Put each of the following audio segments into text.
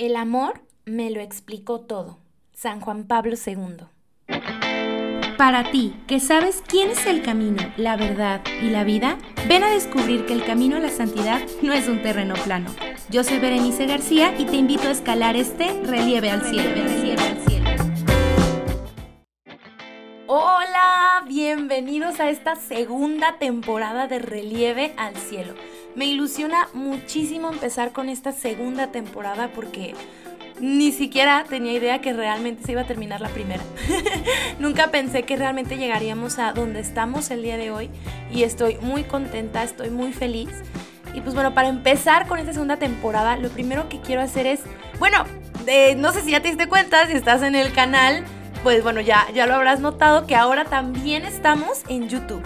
El amor me lo explicó todo. San Juan Pablo II. Para ti, que sabes quién es el camino, la verdad y la vida, ven a descubrir que el camino a la santidad no es un terreno plano. Yo soy Berenice García y te invito a escalar este relieve al cielo. Hola, bienvenidos a esta segunda temporada de Relieve al Cielo. Me ilusiona muchísimo empezar con esta segunda temporada porque ni siquiera tenía idea que realmente se iba a terminar la primera. Nunca pensé que realmente llegaríamos a donde estamos el día de hoy y estoy muy contenta, estoy muy feliz. Y pues bueno, para empezar con esta segunda temporada, lo primero que quiero hacer es, bueno, no sé si ya te diste cuenta, si estás en el canal, pues bueno, ya, ya lo habrás notado que ahora también estamos en YouTube.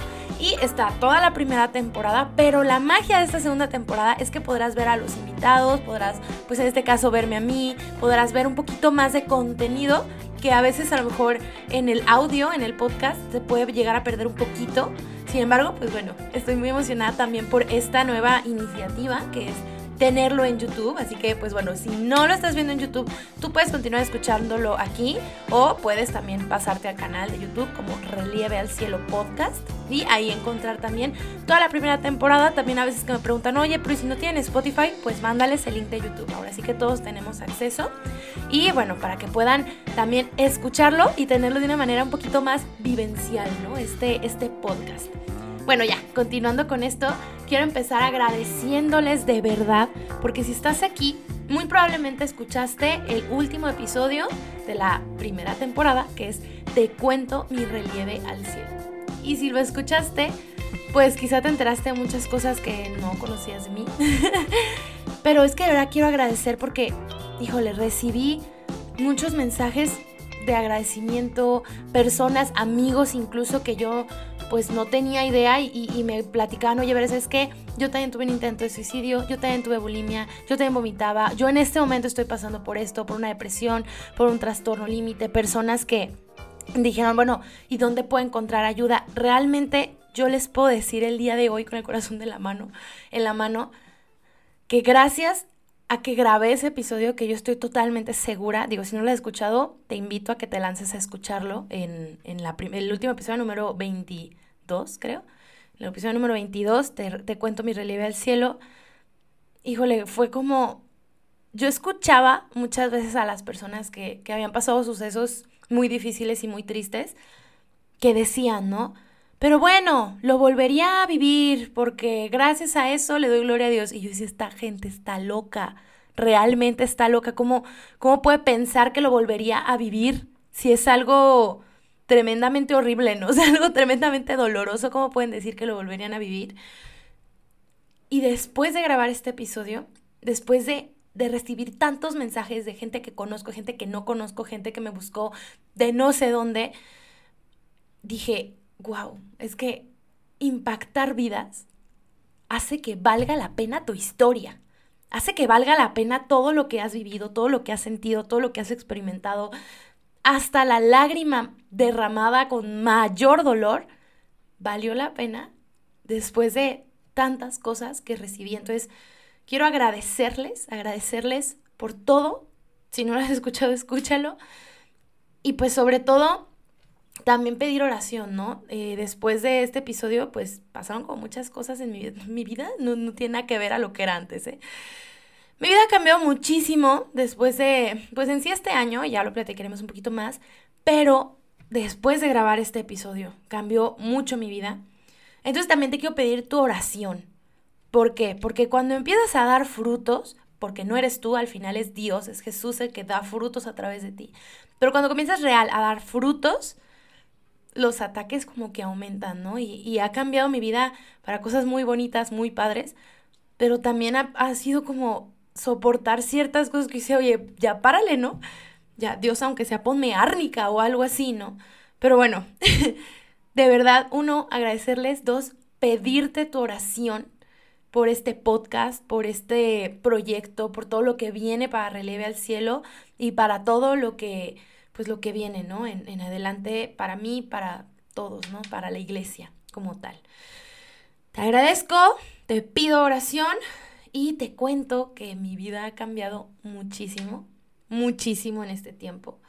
Está toda la primera temporada, pero la magia de esta segunda temporada es que podrás ver a los invitados, podrás, pues en este caso, verme a mí, podrás ver un poquito más de contenido que a veces a lo mejor en el audio, en el podcast, se puede llegar a perder un poquito. Sin embargo, pues bueno, estoy muy emocionada también por esta nueva iniciativa que es tenerlo en YouTube. Así que, pues bueno, si no lo estás viendo en YouTube, tú puedes continuar escuchándolo aquí o puedes también pasarte al canal de YouTube como Relieve al Cielo Podcast y ahí encontrar también toda la primera temporada. También a veces que me preguntan, oye, pero si no tienen Spotify, pues mándales el link de YouTube. Ahora sí que todos tenemos acceso. Y bueno, para que puedan también escucharlo y tenerlo de una manera un poquito más vivencial, ¿no? Este, este podcast. Bueno, ya, continuando con esto, quiero empezar agradeciéndoles de verdad, porque si estás aquí, muy probablemente escuchaste el último episodio de la primera temporada, que es Te cuento mi relieve al cielo. Y si lo escuchaste, pues quizá te enteraste de muchas cosas que no conocías de mí. Pero es que ahora quiero agradecer porque, híjole, recibí muchos mensajes de agradecimiento, personas, amigos incluso que yo pues no tenía idea y, me platicaban, oye, ver, es que yo también tuve un intento de suicidio, yo también tuve bulimia, yo también vomitaba, yo en este momento estoy pasando por esto, por una depresión, por un trastorno límite, personas que dijeron, bueno, ¿y dónde puedo encontrar ayuda? Realmente yo les puedo decir el día de hoy con el corazón de la mano, en la mano, que gracias a que grabé ese episodio que yo estoy totalmente segura, digo, si no lo has escuchado, te invito a que te lances a escucharlo en, la el último episodio número 22, creo. En el episodio número 22 te, te cuento mi relieve al cielo. Híjole, fue como... Yo escuchaba muchas veces a las personas que, que habían pasado sucesos muy difíciles y muy tristes, que decían, ¿no? Pero bueno, lo volvería a vivir porque gracias a eso le doy gloria a Dios. Y yo decía, esta gente está loca, realmente está loca. ¿Cómo, cómo puede pensar que lo volvería a vivir si es algo tremendamente horrible, ¿no? O sea, algo tremendamente doloroso. ¿Cómo pueden decir que lo volverían a vivir? Y después de grabar este episodio, después de, de recibir tantos mensajes de gente que conozco, gente que no conozco, gente que me buscó de no sé dónde, dije, wow, es que impactar vidas hace que valga la pena tu historia, hace que valga la pena todo lo que has vivido, todo lo que has sentido, todo lo que has experimentado, hasta la lágrima derramada con mayor dolor, valió la pena después de tantas cosas que recibí. Entonces, quiero agradecerles, agradecerles por todo. Si no lo has escuchado, escúchalo. Y pues sobre todo, también pedir oración, ¿no? Eh, después de este episodio, pues pasaron como muchas cosas en mi, mi vida, no, no, tiene nada que ver a lo que era antes, ¿eh? Mi vida cambió muchísimo después de, pues en sí este año, ya lo platicaremos un poquito más, pero después de grabar este episodio, cambió mucho mi vida. Entonces también te quiero pedir tu oración. ¿Por qué? Porque cuando empiezas a dar frutos, porque no eres tú, al final es Dios, es Jesús el que da frutos a través de ti. Pero cuando comienzas real a dar frutos, los ataques como que aumentan, ¿no? Y, ha cambiado mi vida para cosas muy bonitas, muy padres, pero también ha, sido como soportar ciertas cosas que dice, oye, ya párale, ¿no? Ya, Dios, aunque sea, ponme árnica o algo así, ¿no? Pero bueno, de verdad, uno, agradecerles, dos, pedirte tu oración por este podcast, por este proyecto, por todo lo que viene para Releve al Cielo y para todo lo que pues lo que viene, ¿no? En, en adelante para mí, para todos, ¿no? Para la iglesia como tal. Te agradezco, te pido oración y te cuento que mi vida ha cambiado muchísimo, muchísimo en este tiempo.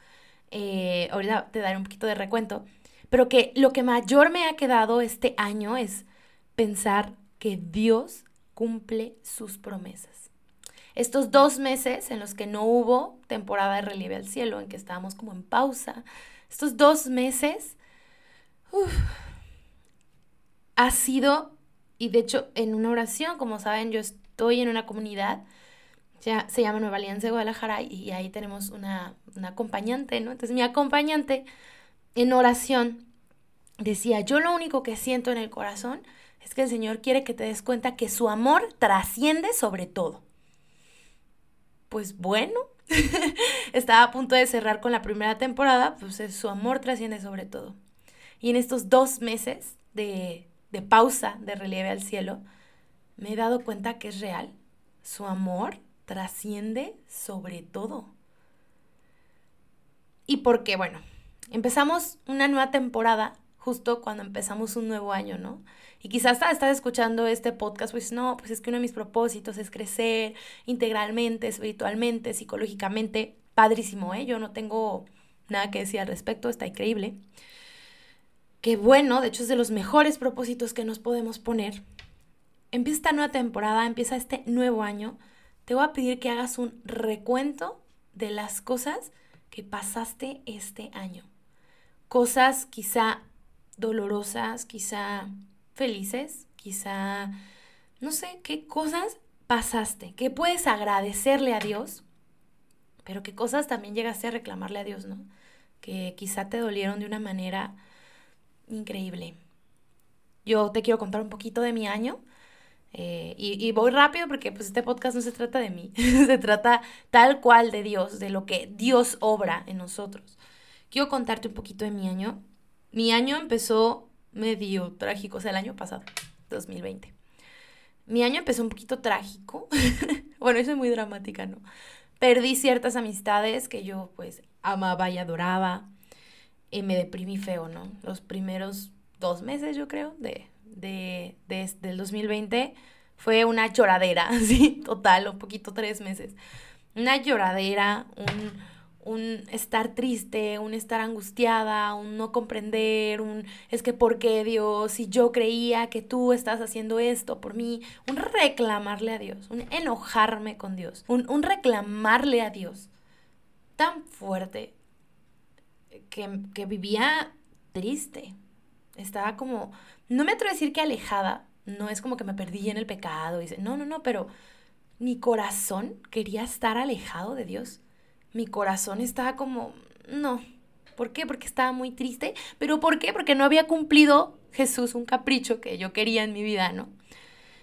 Eh, ahorita te daré un poquito de recuento, pero que lo que mayor me ha quedado este año es pensar que Dios cumple sus promesas. Estos dos meses en los que no hubo temporada de relieve al cielo, en que estábamos como en pausa, estos dos meses ha sido, y de hecho en una oración, como saben, yo estoy en una comunidad, ya, se llama Nueva Alianza de Guadalajara, y ahí tenemos una, una acompañante, ¿no? Entonces mi acompañante en oración decía, yo lo único que siento en el corazón es que el Señor quiere que te des cuenta que su amor trasciende sobre todo. Pues bueno, estaba a punto de cerrar con la primera temporada, pues su amor trasciende sobre todo. Y en estos dos meses de, de pausa de relieve al cielo, me he dado cuenta que es real. Su amor trasciende sobre todo. Y porque, bueno, empezamos una nueva temporada justo cuando empezamos un nuevo año, ¿no? Y quizás estás escuchando este podcast, pues no, pues es que uno de mis propósitos es crecer integralmente, espiritualmente, psicológicamente. Padrísimo, ¿eh? Yo no tengo nada que decir al respecto, está increíble. Qué bueno, de hecho es de los mejores propósitos que nos podemos poner. Empieza esta nueva temporada, empieza este nuevo año. Te voy a pedir que hagas un recuento de las cosas que pasaste este año. Cosas quizá dolorosas, quizá felices, quizá, no sé, qué cosas pasaste, qué puedes agradecerle a Dios, pero qué cosas también llegaste a reclamarle a Dios, ¿no? Que quizá te dolieron de una manera increíble. Yo te quiero contar un poquito de mi año. Eh, y, y, voy rápido porque pues este podcast no se trata de mí, se trata tal cual de Dios, de lo que Dios obra en nosotros. Quiero contarte un poquito de mi año. Mi año empezó medio trágico, o sea, el año pasado, 2020. Mi año empezó un poquito trágico. bueno, eso es muy dramática, ¿no? Perdí ciertas amistades que yo pues amaba y adoraba. Y me deprimí feo, ¿no? Los primeros dos meses, yo creo, de, de, de, del 2020 fue una lloradera, así, total, un poquito tres meses. Una lloradera, un un estar triste, un estar angustiada, un no comprender, un es que ¿por qué Dios? Si yo creía que tú estás haciendo esto por mí, un reclamarle a Dios, un enojarme con Dios, un, un reclamarle a Dios tan fuerte que, que vivía triste. Estaba como, no me atrevo a decir que alejada, no es como que me perdí en el pecado, dice, no, no, no, pero mi corazón quería estar alejado de Dios mi corazón estaba como, no. ¿Por qué? Porque estaba muy triste. ¿Pero por qué? Porque no había cumplido Jesús un capricho que yo quería en mi vida, ¿no?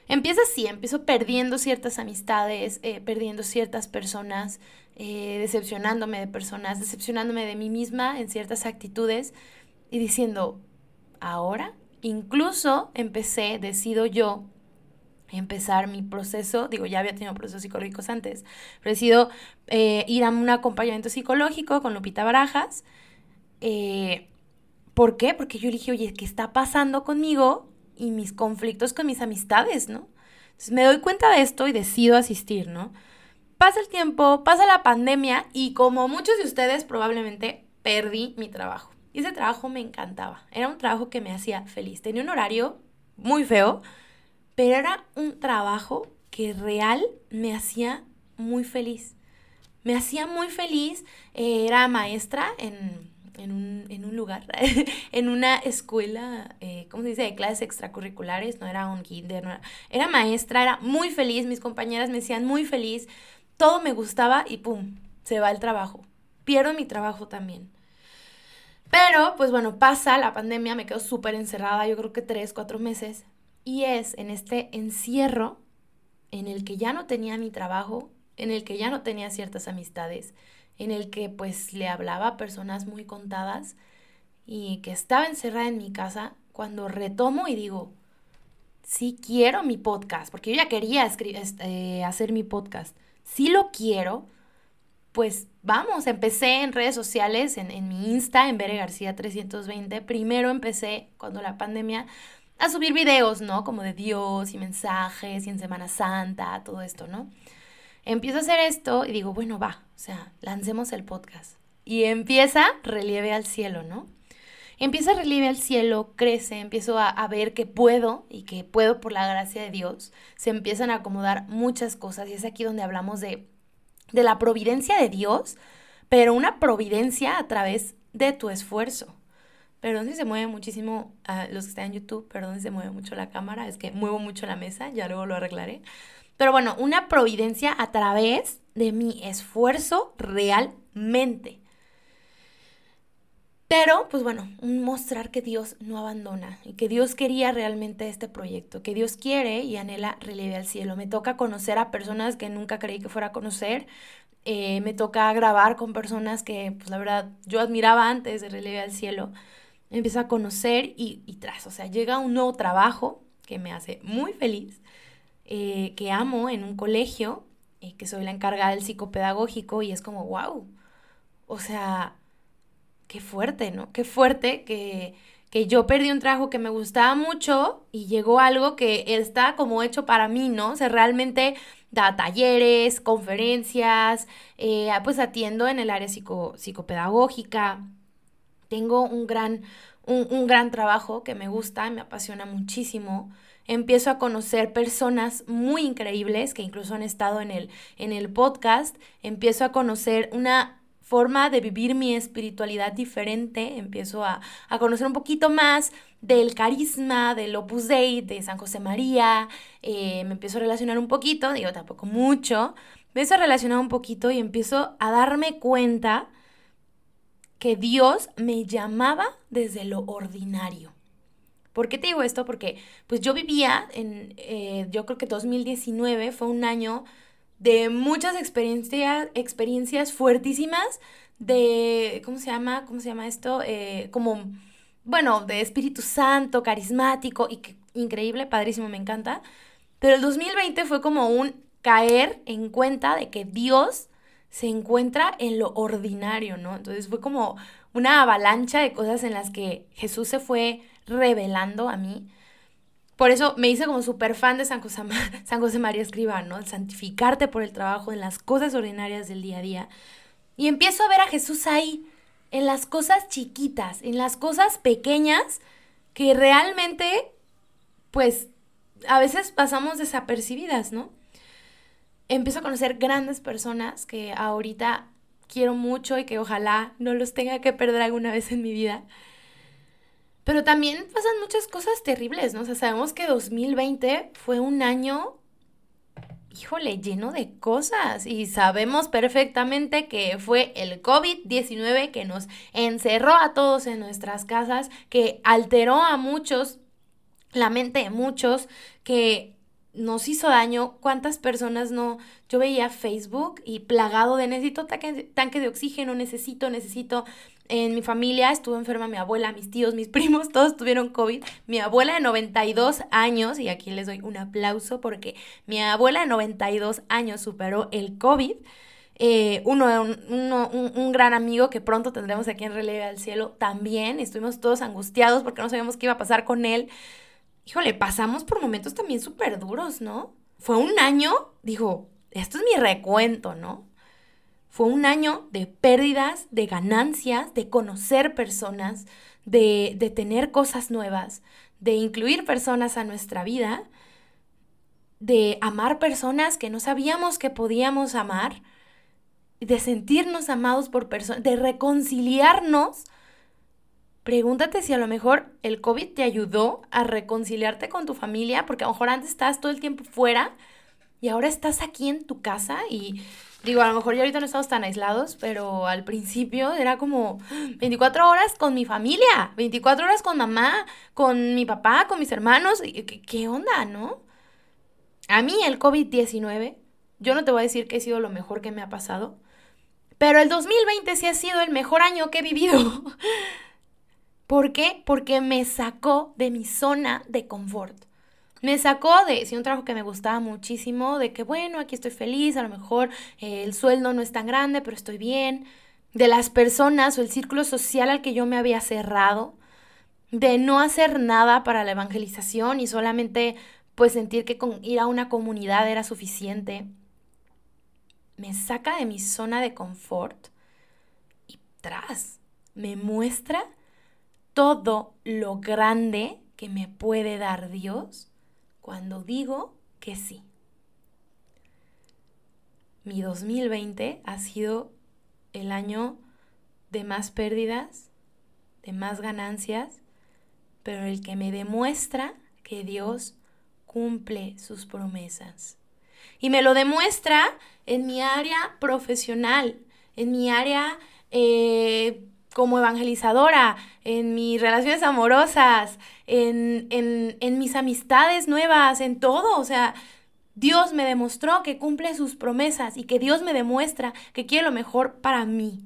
Empieza así, empiezo perdiendo ciertas amistades, eh, perdiendo ciertas personas, eh, decepcionándome de personas, decepcionándome de mí misma en ciertas actitudes y diciendo, ahora, incluso empecé, decido yo empezar mi proceso, digo, ya había tenido procesos psicológicos antes, pero decido eh, ir a un acompañamiento psicológico con Lupita Barajas. Eh, ¿Por qué? Porque yo dije, oye, ¿qué está pasando conmigo y mis conflictos con mis amistades, no? Entonces me doy cuenta de esto y decido asistir, ¿no? Pasa el tiempo, pasa la pandemia y como muchos de ustedes probablemente perdí mi trabajo. Y ese trabajo me encantaba. Era un trabajo que me hacía feliz. Tenía un horario muy feo, pero era un trabajo que real me hacía muy feliz. Me hacía muy feliz, eh, era maestra en, un, lugar, en una escuela, eh, ¿cómo se dice?, de clases extracurriculares, no era un kinder, era maestra, era muy feliz, mis compañeras me decían muy feliz, todo me gustaba y pum, se va el trabajo. Pierdo mi trabajo también. Pero, pues bueno, pasa la pandemia, me quedo súper encerrada, yo creo que tres, cuatro meses. Y es en este encierro en el que ya no tenía mi trabajo, en el que ya no tenía ciertas amistades, en el que pues le hablaba a personas muy contadas y que estaba encerrada en mi casa, cuando retomo y digo, sí quiero mi podcast, porque yo ya quería eh, hacer mi podcast, sí lo quiero, pues vamos, empecé en redes sociales, en, en mi Insta, en Bere García 320, primero empecé cuando la pandemia a subir videos, ¿no? Como de Dios y mensajes y en Semana Santa, todo esto, ¿no? Empiezo a hacer esto y digo, bueno, va, o sea, lancemos el podcast. Y empieza relieve al cielo, ¿no? Empieza relieve al cielo, crece, empiezo a, ver que puedo y que puedo por la gracia de Dios. Se empiezan a acomodar muchas cosas y es aquí donde hablamos de, de la providencia de Dios, pero una providencia a través de tu esfuerzo. Perdón si se mueve muchísimo los que están en YouTube, perdón si se mueve mucho la cámara, es que muevo mucho la mesa, ya luego lo arreglaré. Pero bueno, una providencia a través de mi esfuerzo realmente. Pero, pues bueno, mostrar que Dios no abandona y que Dios quería realmente este proyecto, que Dios quiere y anhela relieve al cielo. Me toca conocer a personas que nunca creí que fuera a conocer. Eh, me toca grabar con personas que, pues la verdad, yo admiraba antes de relieve al cielo. Empiezo a conocer y, y tras, o sea, llega un nuevo trabajo que me hace muy feliz, eh, que amo en un colegio, eh, que soy la encargada del psicopedagógico y es como, wow, o sea qué fuerte, ¿no? Qué fuerte que, que yo perdí un trabajo que me gustaba mucho y llegó algo que está como hecho para mí, ¿no? O sea, realmente da talleres, conferencias, eh, pues atiendo en el área psico, psicopedagógica. Tengo un gran, un, un gran trabajo que me gusta, me apasiona muchísimo. Empiezo a conocer personas muy increíbles que incluso han estado en el, en el podcast, empiezo a conocer una forma de vivir mi espiritualidad diferente, empiezo a, conocer un poquito más del carisma, del Opus Dei, de San José María, eh, me empiezo a relacionar un poquito, digo tampoco mucho, me empiezo a relacionar un poquito y empiezo a darme cuenta que Dios me llamaba desde lo ordinario. ¿Por qué te digo esto? Porque pues yo vivía en, eh, yo creo que 2019 fue un año de muchas experiencias, experiencias fuertísimas de, ¿cómo se llama? ¿Cómo se llama esto? Eh, como, bueno, de Espíritu Santo, carismático y increíble, padrísimo, me encanta. Pero el 2020 fue como un caer en cuenta de que Dios se encuentra en lo ordinario, ¿no? Entonces fue como una avalancha de cosas en las que Jesús se fue revelando a mí por eso me hice como súper fan de San José, San María Escriba, ¿no? Santificarte por el trabajo en las cosas ordinarias del día a día. Y empiezo a ver a Jesús ahí, en las cosas chiquitas, en las cosas pequeñas que realmente, pues, a veces pasamos desapercibidas, ¿no? Empiezo a conocer grandes personas que ahorita quiero mucho y que ojalá no los tenga que perder alguna vez en mi vida. Pero también pasan muchas cosas terribles, ¿no? O sea, sabemos que 2020 fue un año, híjole, lleno de cosas. Y sabemos perfectamente que fue el COVID-19 que nos encerró a todos en nuestras casas, que alteró a muchos, la mente de muchos, que nos hizo daño, cuántas personas no, yo veía Facebook y plagado de necesito tanque, de oxígeno, necesito, necesito, en mi familia estuvo enferma mi abuela, mis tíos, mis primos, todos tuvieron COVID. Mi abuela de 92 años, y aquí les doy un aplauso porque mi abuela de 92 años superó el COVID. Eh, uno, uno un, un, gran amigo que pronto tendremos aquí en Relieve al Cielo también. Estuvimos todos angustiados porque no sabíamos qué iba a pasar con él. Híjole, pasamos por momentos también súper duros, ¿no? Fue un año, dijo, esto es mi recuento, ¿no? Fue un año de pérdidas, de ganancias, de conocer personas, de, de tener cosas nuevas, de incluir personas a nuestra vida, de amar personas que no sabíamos que podíamos amar, de sentirnos amados por personas, de reconciliarnos. Pregúntate si a lo mejor el COVID te ayudó a reconciliarte con tu familia, porque a lo mejor antes estabas todo el tiempo fuera y ahora estás aquí en tu casa y Digo, a lo mejor ya ahorita no estamos tan aislados, pero al principio era como 24 horas con mi familia, 24 horas con mamá, con mi papá, con mis hermanos. ¿Qué, onda, no? A mí el COVID-19, yo no te voy a decir que ha sido lo mejor que me ha pasado, pero el 2020 sí ha sido el mejor año que he vivido. ¿Por qué? Porque me sacó de mi zona de confort me sacó de, sí, un trabajo que me gustaba muchísimo, de que bueno, aquí estoy feliz, a lo mejor eh, el sueldo no es tan grande, pero estoy bien, de las personas o el círculo social al que yo me había cerrado, de no hacer nada para la evangelización y solamente pues sentir que con ir a una comunidad era suficiente, me saca de mi zona de confort y tras, me muestra todo lo grande que me puede dar Dios cuando digo que sí. Mi 2020 ha sido el año de más pérdidas, de más ganancias, pero el que me demuestra que Dios cumple sus promesas. Y me lo demuestra en mi área profesional, en mi área eh, como evangelizadora, en mis relaciones amorosas, en, en, en mis amistades nuevas, en todo. O sea, Dios me demostró que cumple sus promesas y que Dios me demuestra que quiere lo mejor para mí.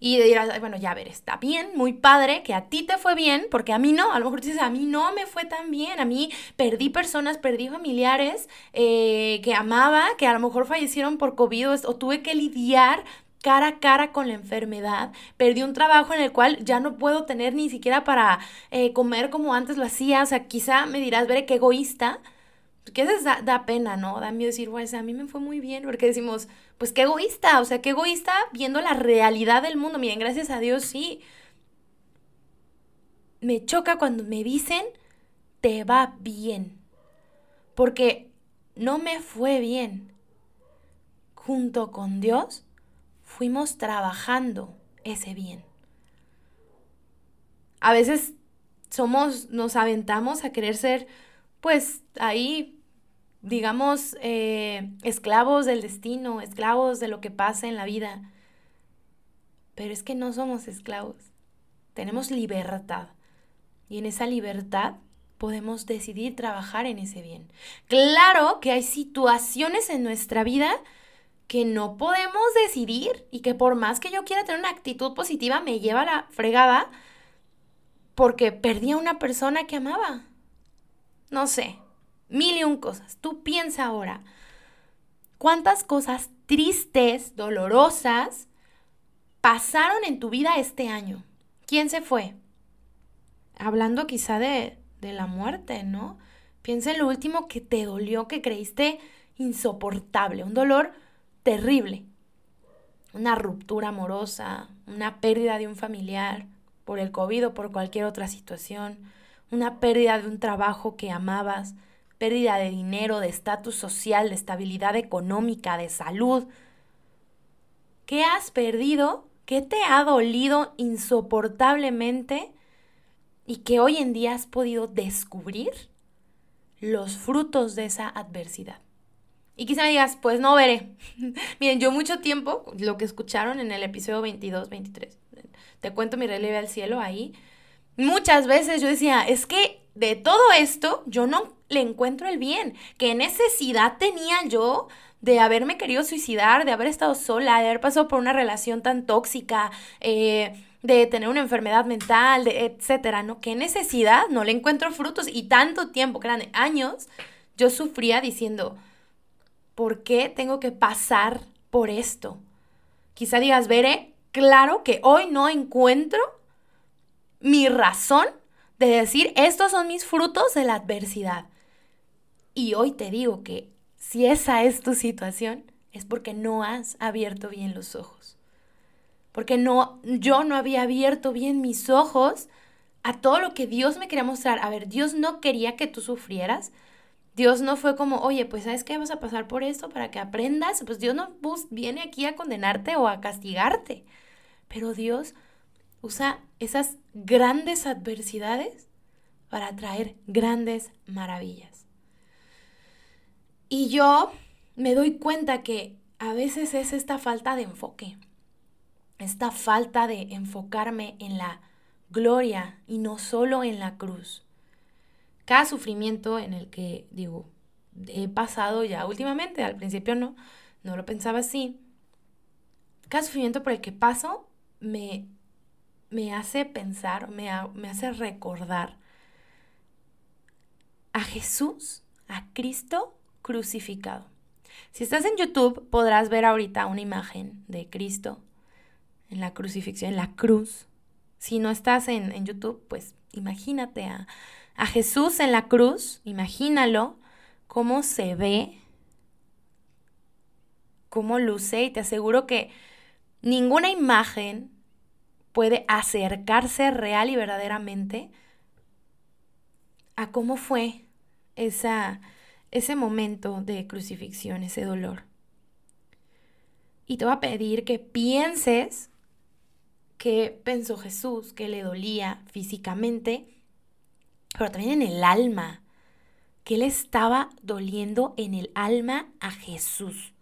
Y dirás, bueno, ya ver, está bien, muy padre, que a ti te fue bien, porque a mí no, a lo mejor dices, a mí no me fue tan bien, a mí perdí personas, perdí familiares eh, que amaba, que a lo mejor fallecieron por COVID o, tuve que lidiar cara a cara con la enfermedad, perdí un trabajo en el cual ya no puedo tener ni siquiera para eh, comer como antes lo hacía, o sea, quizá me dirás, veré qué egoísta, que a veces da, pena, ¿no? Da miedo decir, pues a mí me fue muy bien, porque decimos, pues qué egoísta, o sea, qué egoísta viendo la realidad del mundo. Miren, gracias a Dios sí. Me choca cuando me dicen, te va bien, porque no me fue bien. Junto con Dios fuimos trabajando ese bien. A veces somos, nos aventamos a querer ser, pues ahí digamos, eh, esclavos del destino, esclavos de lo que pasa en la vida. Pero es que no somos esclavos. Tenemos libertad. Y en esa libertad podemos decidir trabajar en ese bien. Claro que hay situaciones en nuestra vida que no podemos decidir y que por más que yo quiera tener una actitud positiva me lleva a la fregada porque perdí a una persona que amaba. No sé, mil y un cosas. Tú piensa ahora, ¿cuántas cosas tristes, dolorosas, pasaron en tu vida este año? ¿Quién se fue? Hablando quizá de, de la muerte, ¿no? Piensa en lo último que te dolió, que creíste insoportable, un dolor terrible. Una ruptura amorosa, una pérdida de un familiar por el COVID o por cualquier otra situación, una pérdida de un trabajo que amabas, pérdida de dinero, de estatus social, de estabilidad económica, de salud. ¿Qué has perdido? ¿Qué te ha dolido insoportablemente y que hoy en día has podido descubrir los frutos de esa adversidad? Y quizá me digas, pues no veré. Miren, yo mucho tiempo, lo que escucharon en el episodio 22, 23, te cuento mi relieve al cielo ahí, muchas veces yo decía, es que de todo esto yo no le encuentro el bien. ¿Qué necesidad tenía yo de haberme querido suicidar, de haber estado sola, de haber pasado por una relación tan tóxica, eh, de tener una enfermedad mental, etcétera, ¿no? ¿Qué necesidad? No le encuentro frutos y tanto tiempo, que eran años, yo sufría diciendo, ¿por qué tengo que pasar por esto? Quizá digas, veré, claro que hoy no encuentro mi razón de decir, estos son mis frutos de la adversidad. Y hoy te digo que si esa es tu situación, es porque no has abierto bien los ojos. Porque no, yo no había abierto bien mis ojos a todo lo que Dios me quería mostrar. A ver, Dios no quería que tú sufrieras. Dios no fue como, oye, pues sabes que vas a pasar por esto para que aprendas. Pues Dios no viene aquí a condenarte o a castigarte. Pero Dios usa esas grandes adversidades para traer grandes maravillas. Y yo me doy cuenta que a veces es esta falta de enfoque, esta falta de enfocarme en la gloria y no solo en la cruz. Cada sufrimiento en el que, digo, he pasado ya últimamente, al principio no, no lo pensaba así, cada sufrimiento por el que paso me me hace pensar, me, me hace recordar a Jesús, a Cristo crucificado. Si estás en YouTube, podrás ver ahorita una imagen de Cristo en la crucifixión, en la cruz. Si no estás en, en YouTube, pues imagínate a, a Jesús en la cruz, imagínalo, cómo se ve, cómo luce y te aseguro que ninguna imagen puede acercarse real y verdaderamente a cómo fue esa, ese momento de crucifixión, ese dolor. Y te voy a pedir que pienses qué pensó Jesús, que le dolía físicamente, pero también en el alma, que le estaba doliendo en el alma a Jesús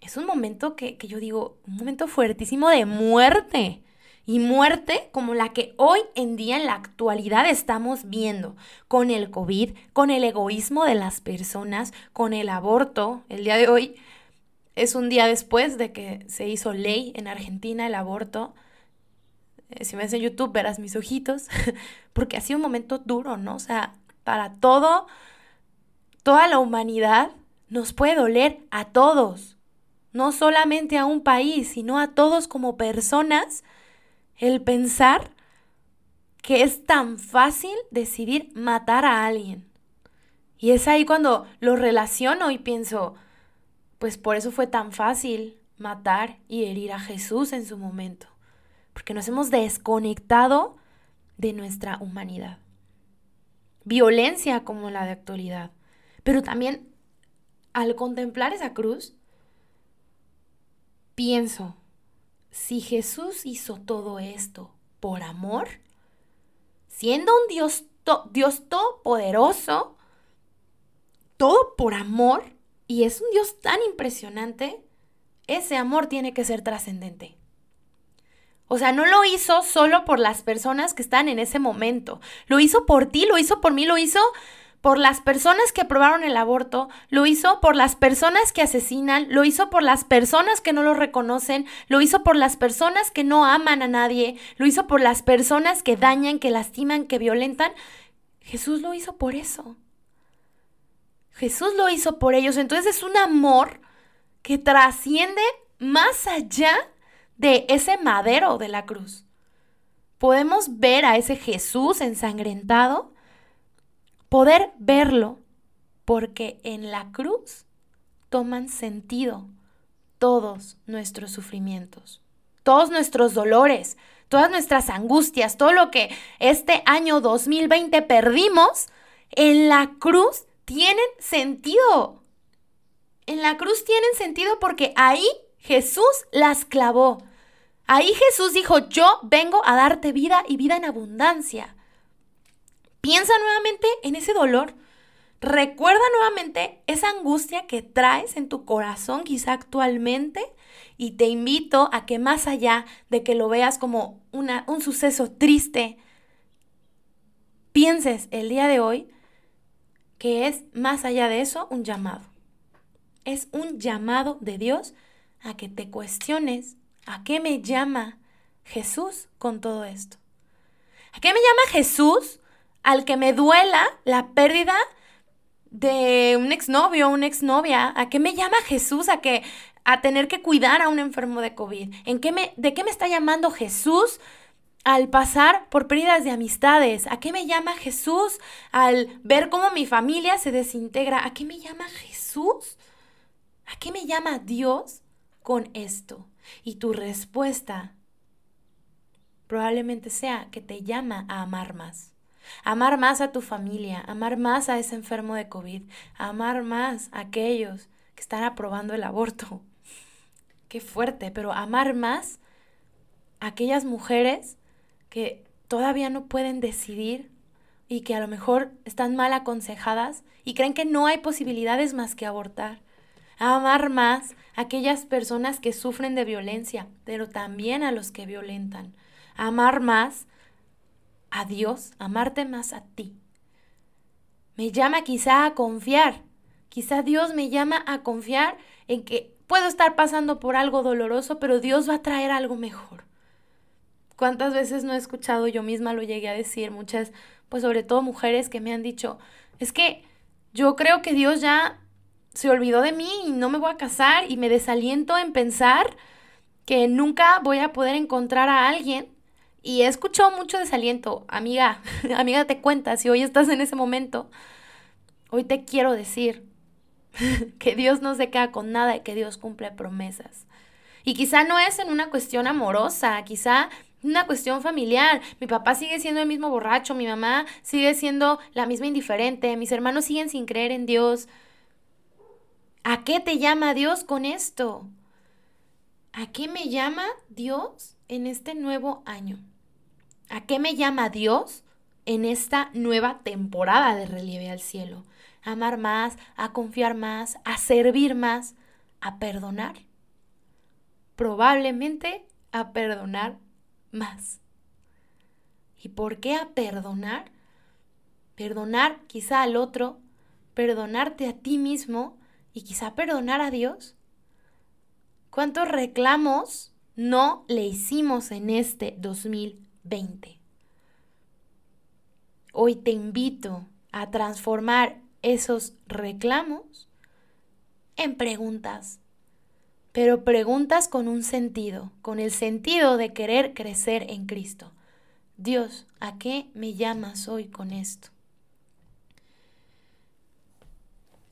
es un momento que, yo digo, un momento fuertísimo de muerte. Y muerte como la que hoy en día en la actualidad estamos viendo con el COVID, con el egoísmo de las personas, con el aborto. El día de hoy es un día después de que se hizo ley en Argentina el aborto. Eh, si me ves en YouTube verás mis ojitos, porque ha sido un momento duro, ¿no? O sea, para todo, toda la humanidad nos puede doler a todos no solamente a un país, sino a todos como personas, el pensar que es tan fácil decidir matar a alguien. Y es ahí cuando lo relaciono y pienso, pues por eso fue tan fácil matar y herir a Jesús en su momento, porque nos hemos desconectado de nuestra humanidad. Violencia como la de actualidad, pero también al contemplar esa cruz, pienso, si Jesús hizo todo esto por amor, siendo un Dios, Dios todopoderoso, todo por amor, y es un Dios tan impresionante, ese amor tiene que ser trascendente. O sea, no lo hizo solo por las personas que están en ese momento. Lo hizo por ti, lo hizo por mí, lo hizo por las personas que aprobaron el aborto, lo hizo por las personas que asesinan, lo hizo por las personas que no lo reconocen, lo hizo por las personas que no aman a nadie, lo hizo por las personas que dañan, que lastiman, que violentan. Jesús lo hizo por eso. Jesús lo hizo por ellos. Entonces es un amor que trasciende más allá de ese madero de la cruz. Podemos ver a ese Jesús ensangrentado poder verlo, porque en la cruz toman sentido todos nuestros sufrimientos, todos nuestros dolores, todas nuestras angustias, todo lo que este año 2020 perdimos, en la cruz tienen sentido. En la cruz tienen sentido porque ahí Jesús las clavó. Ahí Jesús dijo, yo vengo a darte vida y vida en abundancia. Piensa nuevamente en ese dolor. Recuerda nuevamente esa angustia que traes en tu corazón quizá actualmente y te invito a que más allá de que lo veas como una, un suceso triste, pienses el día de hoy que es más allá de eso un llamado. Es un llamado de Dios a que te cuestiones a qué me llama Jesús con todo esto. ¿A qué me llama Jesús al que me duela la pérdida de un exnovio o una exnovia? ¿A qué me llama Jesús a que a tener que cuidar a un enfermo de COVID? ¿En qué me, ¿De qué me está llamando Jesús al pasar por pérdidas de amistades? ¿A qué me llama Jesús al ver cómo mi familia se desintegra? ¿A qué me llama Jesús? ¿A qué me llama Dios con esto? Y tu respuesta probablemente sea que te llama a amar más amar más a tu familia, amar más a ese enfermo de COVID, amar más a aquellos que están aprobando el aborto. Qué fuerte, pero amar más a aquellas mujeres que todavía no pueden decidir y que a lo mejor están mal aconsejadas y creen que no hay posibilidades más que abortar. Amar más a aquellas personas que sufren de violencia, pero también a los que violentan. amar más a Dios, amarte más a ti. Me llama quizá a confiar. Quizá Dios me llama a confiar en que puedo estar pasando por algo doloroso, pero Dios va a traer algo mejor. ¿Cuántas veces no he escuchado, yo misma lo llegué a decir, muchas, pues sobre todo mujeres que me han dicho, es que yo creo que Dios ya se olvidó de mí y no me voy a casar y me desaliento en pensar que nunca voy a poder encontrar a alguien Y he escuchado mucho desaliento. Amiga, amiga, te cuenta, si hoy estás en ese momento, hoy te quiero decir que Dios no se queda con nada y que Dios cumple promesas. Y quizá no es en una cuestión amorosa, quizá una cuestión familiar. Mi papá sigue siendo el mismo borracho, mi mamá sigue siendo la misma indiferente, mis hermanos siguen sin creer en Dios. ¿A qué te llama Dios con esto? ¿A qué me llama Dios en este nuevo año? ¿A qué me llama Dios en esta nueva temporada de relieve al cielo? A amar más, a confiar más, a servir más, a perdonar. Probablemente a perdonar más. ¿Y por qué a perdonar? Perdonar quizá al otro, perdonarte a ti mismo y quizá perdonar a Dios. ¿Cuántos reclamos no le hicimos en este 2020? Hoy te invito a transformar esos reclamos en preguntas, pero preguntas con un sentido, con el sentido de querer crecer en Cristo. Dios, ¿a qué me llamas hoy con esto?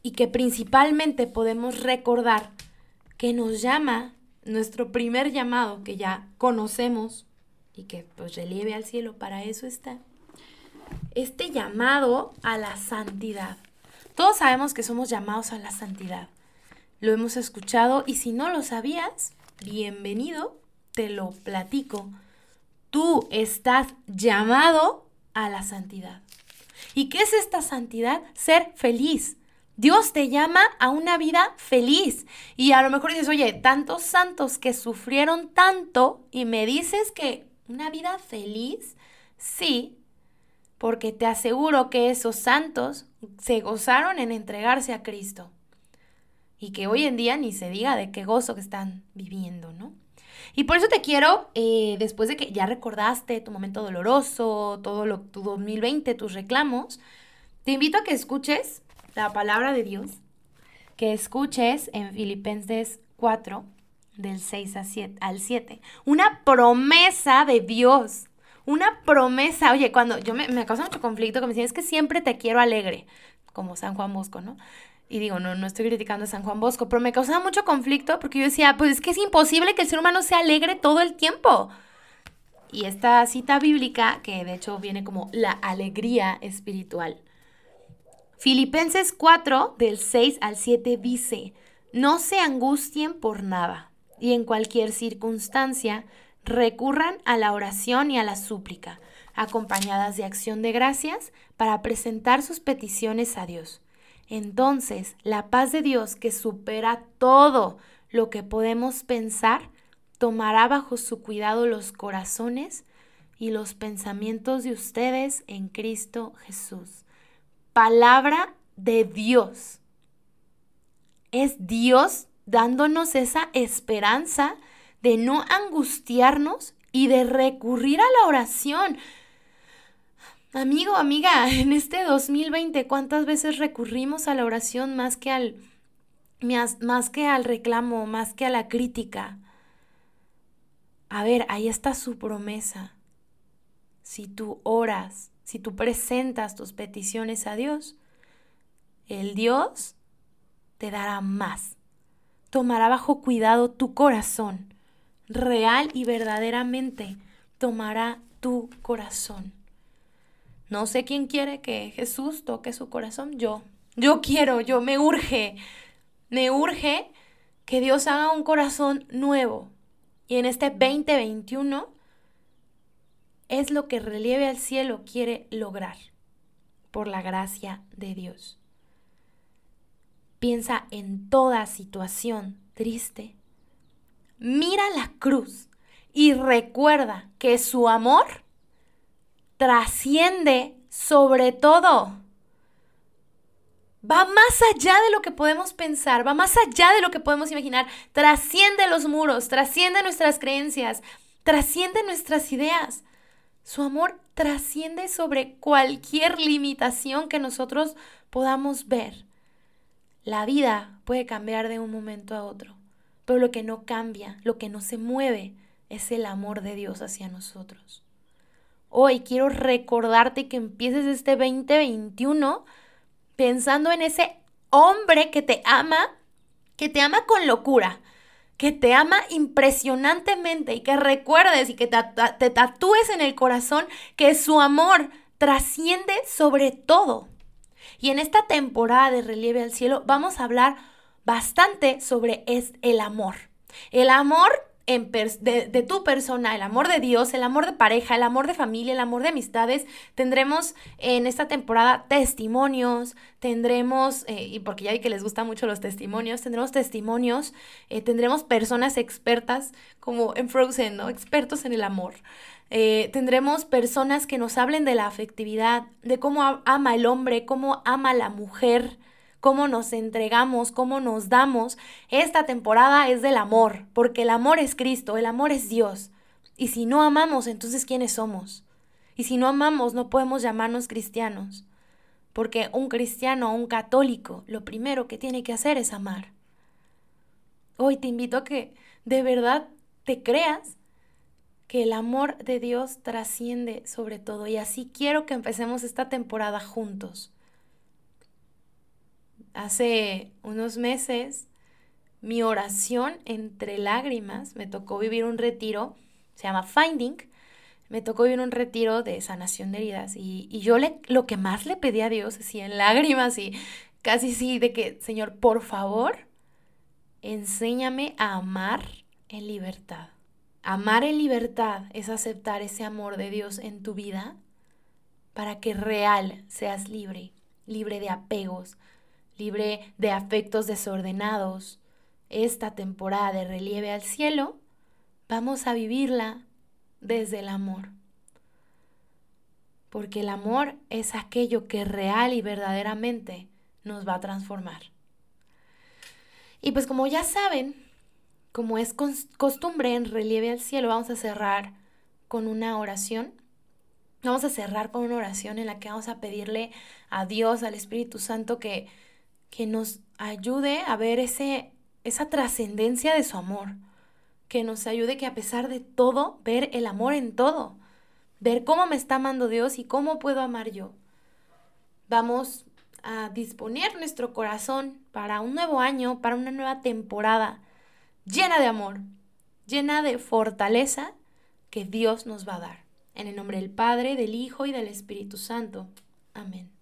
Y que principalmente podemos recordar que nos llama nuestro primer llamado que ya conocemos y que pues relieve al cielo, para eso está. Este llamado a la santidad. Todos sabemos que somos llamados a la santidad. Lo hemos escuchado y si no lo sabías, bienvenido, te lo platico. Tú estás llamado a la santidad. ¿Y qué es esta santidad? Ser feliz, Dios te llama a una vida feliz. Y a lo mejor dices, oye, tantos santos que sufrieron tanto y me dices que una vida feliz, sí, porque te aseguro que esos santos se gozaron en entregarse a Cristo. Y que hoy en día ni se diga de qué gozo que están viviendo, ¿no? Y por eso te quiero, eh, después de que ya recordaste tu momento doloroso, todo lo, tu 2020, tus reclamos, te invito a que escuches la palabra de Dios, que escuches en Filipenses 4, del 6 al 7. Una promesa de Dios. Una promesa. Oye, cuando yo me, me causa mucho conflicto que me dicen, es que siempre te quiero alegre, como San Juan Bosco, ¿no? Y digo, no, no estoy criticando a San Juan Bosco, pero me causaba mucho conflicto porque yo decía, pues es que es imposible que el ser humano sea alegre todo el tiempo. Y esta cita bíblica, que de hecho viene como la alegría espiritual, Filipenses 4, del 6 al 7 dice, no se angustien por nada, y en cualquier circunstancia recurran a la oración y a la súplica, acompañadas de acción de gracias, para presentar sus peticiones a Dios. Entonces, la paz de Dios, que supera todo lo que podemos pensar, tomará bajo su cuidado los corazones y los pensamientos de ustedes en Cristo Jesús palabra de Dios. Es Dios dándonos esa esperanza de no angustiarnos y de recurrir a la oración. Amigo, amiga, en este 2020, ¿cuántas veces recurrimos a la oración más que al, más que al reclamo, más que a la crítica? A ver, ahí está su promesa. Si tú oras, si tú presentas tus peticiones a Dios, el Dios te dará más. Tomará bajo cuidado tu corazón. Real y verdaderamente tomará tu corazón. No sé quién quiere que Jesús toque su corazón. Yo. Yo quiero, yo me urge. Me urge que Dios haga un corazón nuevo. Y en este 2021 es lo que Relieve al Cielo quiere lograr por la gracia de Dios. Piensa en toda situación triste. Mira la cruz y recuerda que su amor trasciende sobre todo. Va más allá de lo que podemos pensar, va más allá de lo que podemos imaginar. Trasciende los muros, trasciende nuestras creencias, trasciende nuestras ideas. Su amor trasciende sobre cualquier limitación que nosotros podamos ver. La vida puede cambiar de un momento a otro, pero lo que no cambia, lo que no se mueve, es el amor de Dios hacia nosotros. hoy quiero recordarte que empieces este 2021 pensando en ese hombre que te ama, que te ama con locura, que te ama impresionantemente y que recuerdes y que te, tatúes en el corazón que su amor trasciende sobre todo. Y en esta temporada de Relieve al Cielo vamos a hablar bastante sobre es el amor. El amor de, tu persona, el amor de Dios, el amor de pareja, el amor de familia, el amor de amistades. Tendremos en esta temporada testimonios, tendremos, eh, y porque ya vi que les gustan mucho los testimonios, tendremos testimonios, eh, tendremos personas expertas como en Frozen, ¿no? Expertos en el amor. Eh, tendremos personas que nos hablen de la afectividad, de cómo ama el hombre, cómo ama la mujer, cómo nos entregamos, cómo nos damos. Esta temporada es del amor, porque el amor es Cristo, el amor es Dios. Y si no amamos, entonces ¿quiénes somos? Y si no amamos, no podemos llamarnos cristianos. Porque un cristiano o un católico, lo primero que tiene que hacer es amar. Hoy te invito a que de verdad te creas que el amor de Dios trasciende sobre todo. Y así quiero que empecemos esta temporada juntos hace unos meses mi oración entre lágrimas, me tocó vivir un retiro, se llama Finding, me tocó vivir un retiro de sanación de heridas y, yo le, lo que más le pedí a Dios, así en lágrimas y casi sí, de que, Señor, por favor, enséñame a amar en libertad. Amar en libertad es aceptar ese amor de Dios en tu vida para que real seas libre, libre de apegos, libre de afectos desordenados, esta temporada de relieve al cielo, vamos a vivirla desde el amor. Porque el amor es aquello que real y verdaderamente nos va a transformar. Y pues como ya saben, como es costumbre en relieve al cielo, vamos a cerrar con una oración. Vamos a cerrar con una oración en la que vamos a pedirle a Dios, al Espíritu Santo, que que nos ayude a ver ese, esa trascendencia de su amor, que nos ayude que a pesar de todo, ver el amor en todo, ver cómo me está amando Dios y cómo puedo amar yo. Vamos a disponer nuestro corazón para un nuevo año, para una nueva temporada llena de amor, llena de fortaleza que Dios nos va a dar. En el nombre del Padre, del Hijo y del Espíritu Santo. Amén.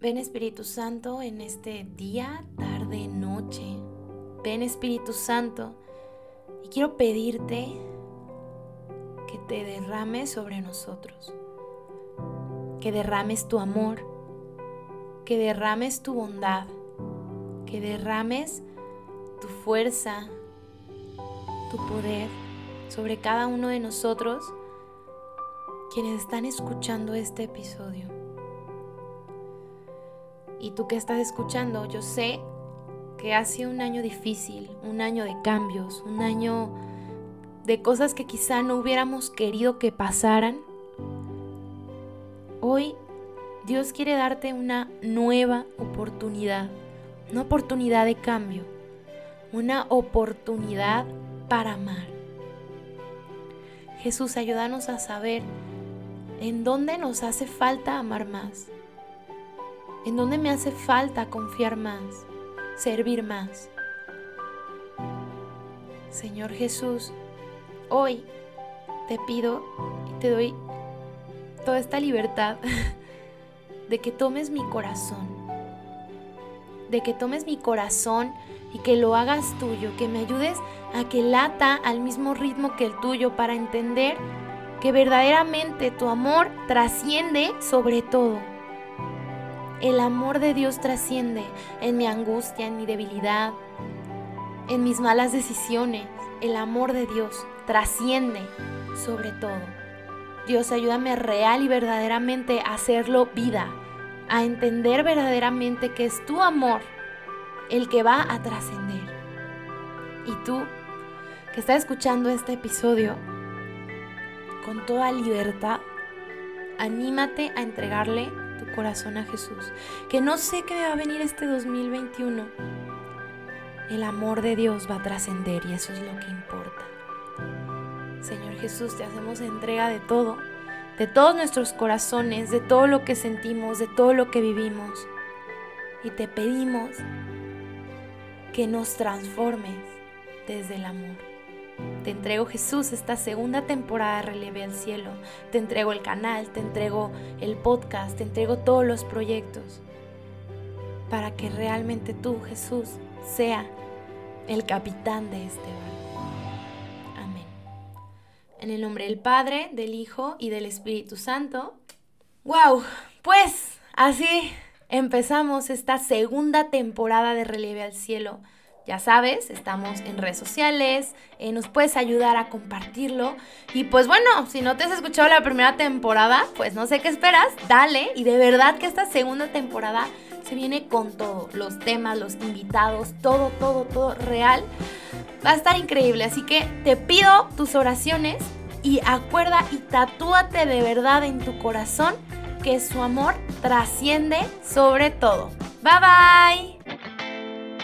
Ven Espíritu Santo en este día, tarde, noche. Ven Espíritu Santo y quiero pedirte que te derrames sobre nosotros, que derrames tu amor, que derrames tu bondad, que derrames tu fuerza, tu poder sobre cada uno de nosotros quienes están escuchando este episodio. Y tú que estás escuchando, yo sé que ha sido un año difícil, un año de cambios, un año de cosas que quizá no hubiéramos querido que pasaran. Hoy Dios quiere darte una nueva oportunidad, una oportunidad de cambio, una oportunidad para amar. Jesús, ayúdanos a saber en dónde nos hace falta amar más ¿En dónde me hace falta confiar más, servir más? Señor Jesús, hoy te pido y te doy toda esta libertad de que tomes mi corazón, de que tomes mi corazón y que lo hagas tuyo, que me ayudes a que lata al mismo ritmo que el tuyo para entender que verdaderamente tu amor trasciende sobre todo el amor de Dios trasciende en mi angustia, en mi debilidad, en mis malas decisiones. El amor de Dios trasciende sobre todo. Dios, ayúdame real y verdaderamente a hacerlo vida, a entender verdaderamente que es tu amor el que va a trascender. Y tú, que estás escuchando este episodio, con toda libertad, anímate a entregarle corazón a Jesús. Que no sé qué va a venir este 2021. El amor de Dios va a trascender y eso es lo que importa. Señor Jesús, te hacemos entrega de todo. de todos nuestros corazones, de todo lo que sentimos, de todo lo que vivimos. Y te pedimos que nos transformes desde el amor. Te entrego Jesús esta segunda temporada Relieve al Cielo. Te entrego el canal, te entrego el podcast, te entrego todos los proyectos. Para que realmente tú, Jesús, sea el capitán de este barco. Amén. En el nombre del Padre, del Hijo y del Espíritu Santo. ¡Wow! Pues así empezamos esta segunda temporada de Relieve al Cielo. Ya sabes, estamos en redes sociales, eh, nos puedes ayudar a compartirlo. Y pues bueno, si no te has escuchado la primera temporada, pues no sé qué esperas, dale. Y de verdad que esta segunda temporada se viene con todo, los temas, los invitados, todo, todo, todo real. Va a estar increíble, así que te pido tus oraciones y acuerda y tatúate de verdad en tu corazón que su amor trasciende sobre todo. Bye bye.